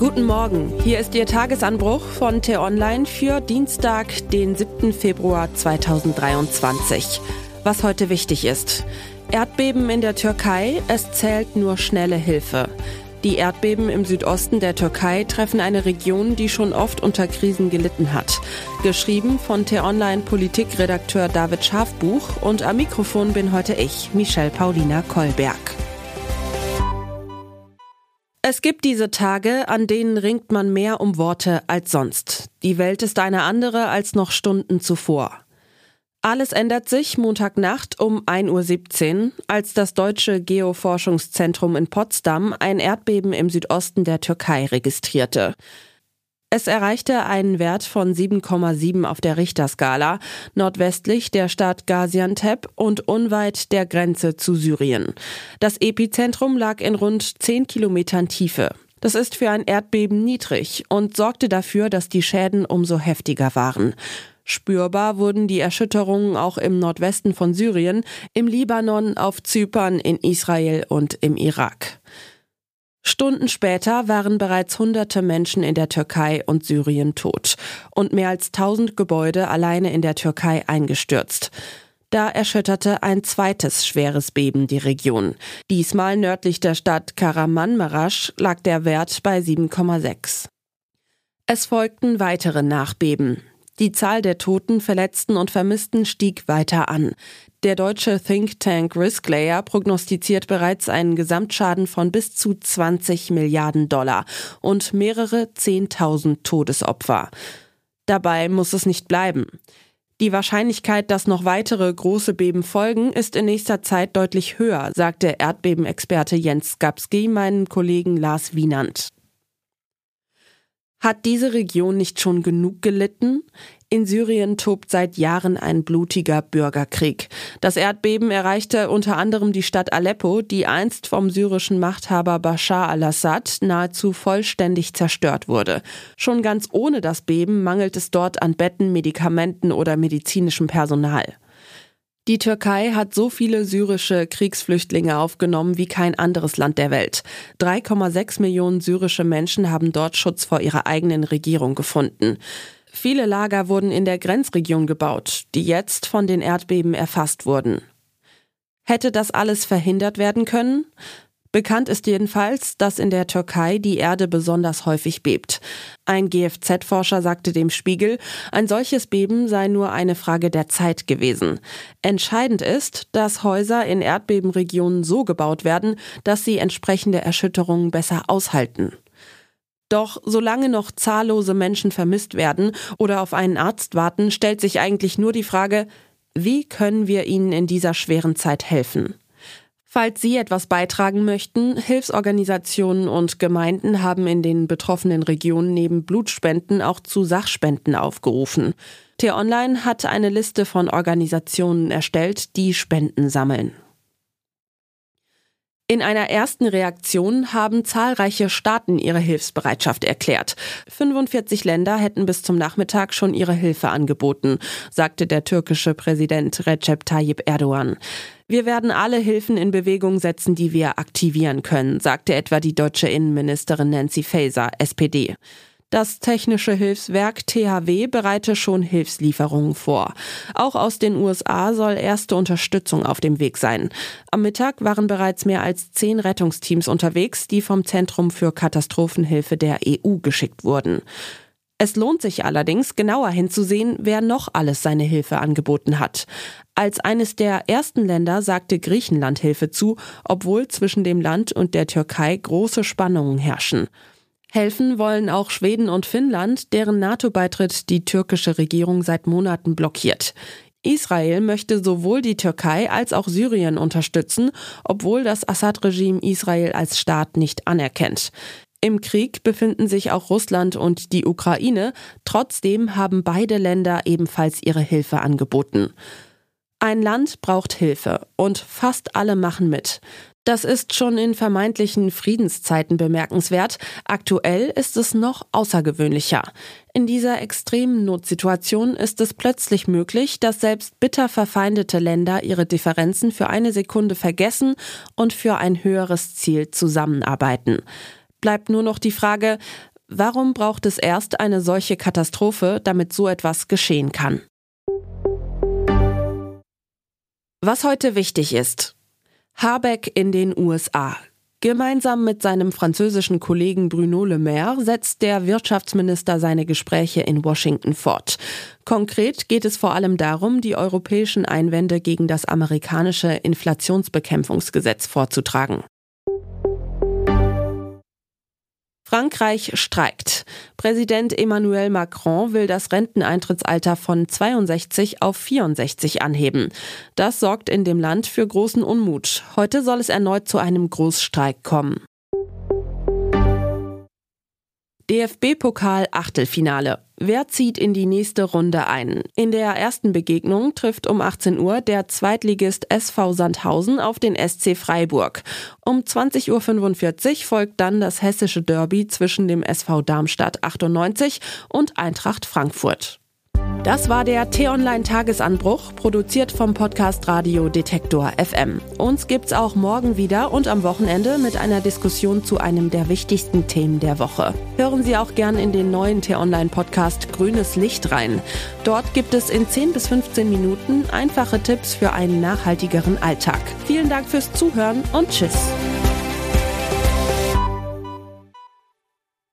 Guten Morgen, hier ist Ihr Tagesanbruch von T-Online für Dienstag, den 7. Februar 2023. Was heute wichtig ist. Erdbeben in der Türkei, es zählt nur schnelle Hilfe. Die Erdbeben im Südosten der Türkei treffen eine Region, die schon oft unter Krisen gelitten hat. Geschrieben von T-Online Politikredakteur David Schafbuch und am Mikrofon bin heute ich, Michelle Paulina Kolberg. Es gibt diese Tage, an denen ringt man mehr um Worte als sonst. Die Welt ist eine andere als noch Stunden zuvor. Alles ändert sich Montagnacht um 1.17 Uhr, als das deutsche Geoforschungszentrum in Potsdam ein Erdbeben im Südosten der Türkei registrierte. Es erreichte einen Wert von 7,7 auf der Richterskala, nordwestlich der Stadt Gaziantep und unweit der Grenze zu Syrien. Das Epizentrum lag in rund 10 Kilometern Tiefe. Das ist für ein Erdbeben niedrig und sorgte dafür, dass die Schäden umso heftiger waren. Spürbar wurden die Erschütterungen auch im Nordwesten von Syrien, im Libanon, auf Zypern, in Israel und im Irak. Stunden später waren bereits hunderte Menschen in der Türkei und Syrien tot und mehr als tausend Gebäude alleine in der Türkei eingestürzt. Da erschütterte ein zweites schweres Beben die Region. Diesmal nördlich der Stadt Karamanmaraş lag der Wert bei 7,6. Es folgten weitere Nachbeben. Die Zahl der Toten, Verletzten und Vermissten stieg weiter an. Der deutsche Think Tank Risklayer prognostiziert bereits einen Gesamtschaden von bis zu 20 Milliarden Dollar und mehrere 10.000 Todesopfer. Dabei muss es nicht bleiben. Die Wahrscheinlichkeit, dass noch weitere große Beben folgen, ist in nächster Zeit deutlich höher, sagte Erdbebenexperte Jens Skapski meinem Kollegen Lars Wienand. Hat diese Region nicht schon genug gelitten? In Syrien tobt seit Jahren ein blutiger Bürgerkrieg. Das Erdbeben erreichte unter anderem die Stadt Aleppo, die einst vom syrischen Machthaber Bashar al-Assad nahezu vollständig zerstört wurde. Schon ganz ohne das Beben mangelt es dort an Betten, Medikamenten oder medizinischem Personal. Die Türkei hat so viele syrische Kriegsflüchtlinge aufgenommen wie kein anderes Land der Welt. 3,6 Millionen syrische Menschen haben dort Schutz vor ihrer eigenen Regierung gefunden. Viele Lager wurden in der Grenzregion gebaut, die jetzt von den Erdbeben erfasst wurden. Hätte das alles verhindert werden können? Bekannt ist jedenfalls, dass in der Türkei die Erde besonders häufig bebt. Ein GFZ-Forscher sagte dem Spiegel, ein solches Beben sei nur eine Frage der Zeit gewesen. Entscheidend ist, dass Häuser in Erdbebenregionen so gebaut werden, dass sie entsprechende Erschütterungen besser aushalten. Doch solange noch zahllose Menschen vermisst werden oder auf einen Arzt warten, stellt sich eigentlich nur die Frage, wie können wir ihnen in dieser schweren Zeit helfen? Falls Sie etwas beitragen möchten, Hilfsorganisationen und Gemeinden haben in den betroffenen Regionen neben Blutspenden auch zu Sachspenden aufgerufen. T-Online hat eine Liste von Organisationen erstellt, die Spenden sammeln. In einer ersten Reaktion haben zahlreiche Staaten ihre Hilfsbereitschaft erklärt. 45 Länder hätten bis zum Nachmittag schon ihre Hilfe angeboten, sagte der türkische Präsident Recep Tayyip Erdogan. Wir werden alle Hilfen in Bewegung setzen, die wir aktivieren können, sagte etwa die deutsche Innenministerin Nancy Faeser, SPD. Das Technische Hilfswerk THW bereite schon Hilfslieferungen vor. Auch aus den USA soll erste Unterstützung auf dem Weg sein. Am Mittag waren bereits mehr als zehn Rettungsteams unterwegs, die vom Zentrum für Katastrophenhilfe der EU geschickt wurden. Es lohnt sich allerdings, genauer hinzusehen, wer noch alles seine Hilfe angeboten hat. Als eines der ersten Länder sagte Griechenland Hilfe zu, obwohl zwischen dem Land und der Türkei große Spannungen herrschen. Helfen wollen auch Schweden und Finnland, deren NATO-Beitritt die türkische Regierung seit Monaten blockiert. Israel möchte sowohl die Türkei als auch Syrien unterstützen, obwohl das Assad-Regime Israel als Staat nicht anerkennt. Im Krieg befinden sich auch Russland und die Ukraine, trotzdem haben beide Länder ebenfalls ihre Hilfe angeboten. Ein Land braucht Hilfe und fast alle machen mit. Das ist schon in vermeintlichen Friedenszeiten bemerkenswert. Aktuell ist es noch außergewöhnlicher. In dieser extremen Notsituation ist es plötzlich möglich, dass selbst bitter verfeindete Länder ihre Differenzen für eine Sekunde vergessen und für ein höheres Ziel zusammenarbeiten. Bleibt nur noch die Frage, Warum braucht es erst eine solche Katastrophe, damit so etwas geschehen kann? Was heute wichtig ist. Habeck in den USA. Gemeinsam mit seinem französischen Kollegen Bruno Le Maire setzt der Wirtschaftsminister seine Gespräche in Washington fort. Konkret geht es vor allem darum, die europäischen Einwände gegen das amerikanische Inflationsbekämpfungsgesetz vorzutragen. Frankreich streikt. Präsident Emmanuel Macron will das Renteneintrittsalter von 62 auf 64 anheben. Das sorgt in dem Land für großen Unmut. Heute soll es erneut zu einem Großstreik kommen. DFB-Pokal Achtelfinale. Wer zieht in die nächste Runde ein? In der ersten Begegnung trifft um 18 Uhr der Zweitligist SV Sandhausen auf den SC Freiburg. Um 20.45 Uhr folgt dann das hessische Derby zwischen dem SV Darmstadt 98 und Eintracht Frankfurt. Das war der T-Online-Tagesanbruch, produziert vom Podcast Radio Detektor FM. Uns gibt's auch morgen wieder und am Wochenende mit einer Diskussion zu einem der wichtigsten Themen der Woche. Hören Sie auch gern in den neuen T-Online-Podcast Grünes Licht rein. Dort gibt es in 10 bis 15 Minuten einfache Tipps für einen nachhaltigeren Alltag. Vielen Dank fürs Zuhören und Tschüss.